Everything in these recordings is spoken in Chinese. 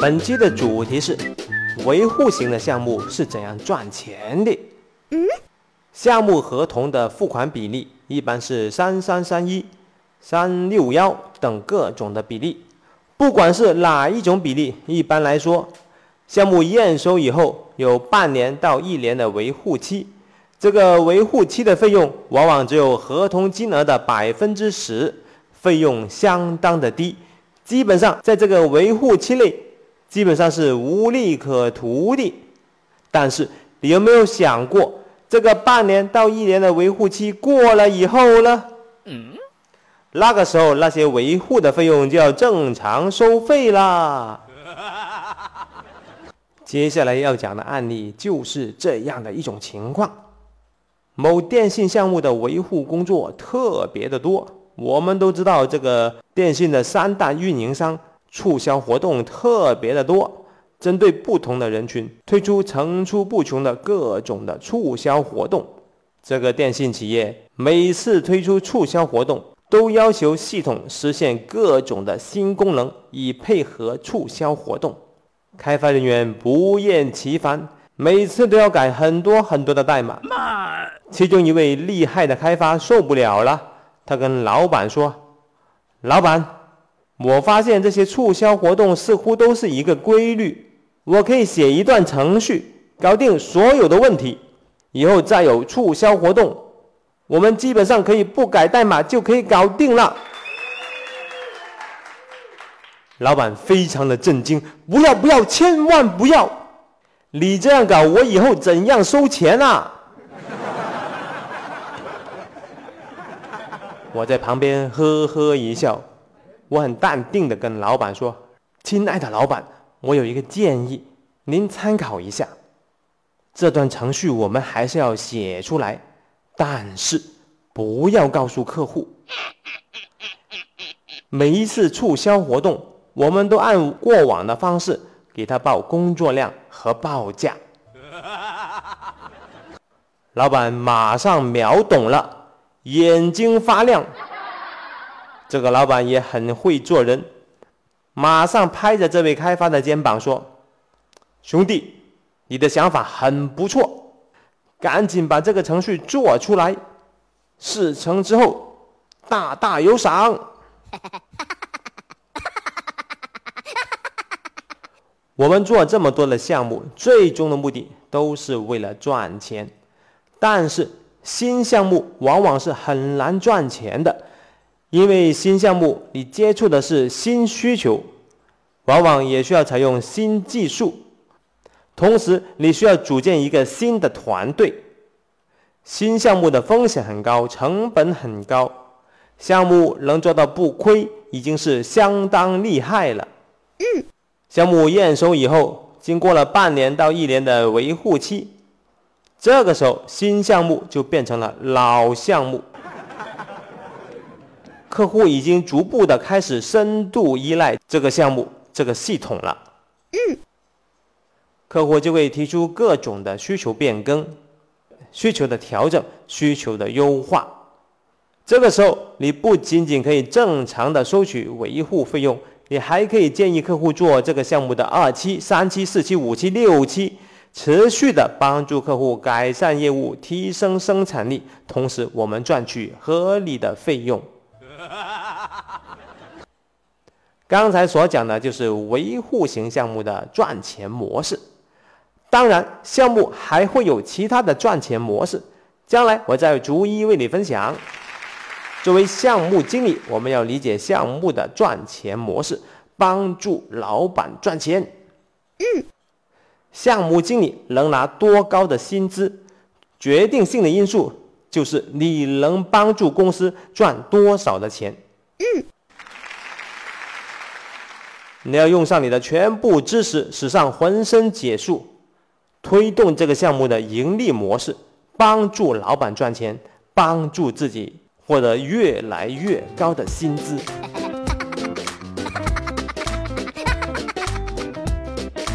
本期的主题是维护型的项目是怎样赚钱的？嗯，项目合同的付款比例一般是三三三一、三六幺等各种的比例。不管是哪一种比例，一般来说，项目验收以后有半年到一年的维护期。这个维护期的费用往往只有合同金额的百分之十，费用相当的低。基本上在这个维护期内，基本上是无利可图的。但是你有没有想过，这个半年到一年的维护期过了以后呢？嗯，那个时候那些维护的费用就要正常收费啦。接下来要讲的案例就是这样的一种情况。某电信项目的维护工作特别的多，我们都知道这个电信的三大运营商促销活动特别的多，针对不同的人群推出层出不穷的各种的促销活动。这个电信企业每次推出促销活动，都要求系统实现各种的新功能，以配合促销活动。开发人员不厌其烦。每次都要改很多很多的代码。其中一位厉害的开发受不了了，他跟老板说：“老板，我发现这些促销活动似乎都是一个规律，我可以写一段程序搞定所有的问题。以后再有促销活动，我们基本上可以不改代码就可以搞定了。”老板非常的震惊：“不要不要，千万不要！”你这样搞，我以后怎样收钱啊？我在旁边呵呵一笑，我很淡定的跟老板说：“亲爱的老板，我有一个建议，您参考一下。这段程序我们还是要写出来，但是不要告诉客户。每一次促销活动，我们都按过往的方式。”给他报工作量和报价，老板马上秒懂了，眼睛发亮。这个老板也很会做人，马上拍着这位开发的肩膀说：“兄弟，你的想法很不错，赶紧把这个程序做出来，事成之后大大有赏。” 我们做这么多的项目，最终的目的都是为了赚钱。但是新项目往往是很难赚钱的，因为新项目你接触的是新需求，往往也需要采用新技术，同时你需要组建一个新的团队。新项目的风险很高，成本很高，项目能做到不亏，已经是相当厉害了。嗯。项目验收以后，经过了半年到一年的维护期，这个时候新项目就变成了老项目，客户已经逐步的开始深度依赖这个项目这个系统了。嗯，客户就会提出各种的需求变更、需求的调整、需求的优化。这个时候，你不仅仅可以正常的收取维护费用。你还可以建议客户做这个项目的二期、三期、四期、五期、六期，持续的帮助客户改善业务、提升生产力，同时我们赚取合理的费用。刚才所讲的就是维护型项目的赚钱模式，当然项目还会有其他的赚钱模式，将来我再逐一为你分享。作为项目经理，我们要理解项目的赚钱模式，帮助老板赚钱。嗯，项目经理能拿多高的薪资，决定性的因素就是你能帮助公司赚多少的钱。嗯，你要用上你的全部知识，使上浑身解数，推动这个项目的盈利模式，帮助老板赚钱，帮助自己。获得越来越高的薪资。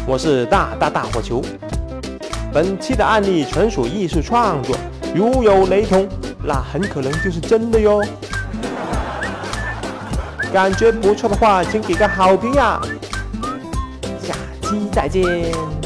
我是大大大火球。本期的案例纯属艺术创作，如有雷同，那很可能就是真的哟。感觉不错的话，请给个好评呀！下期再见。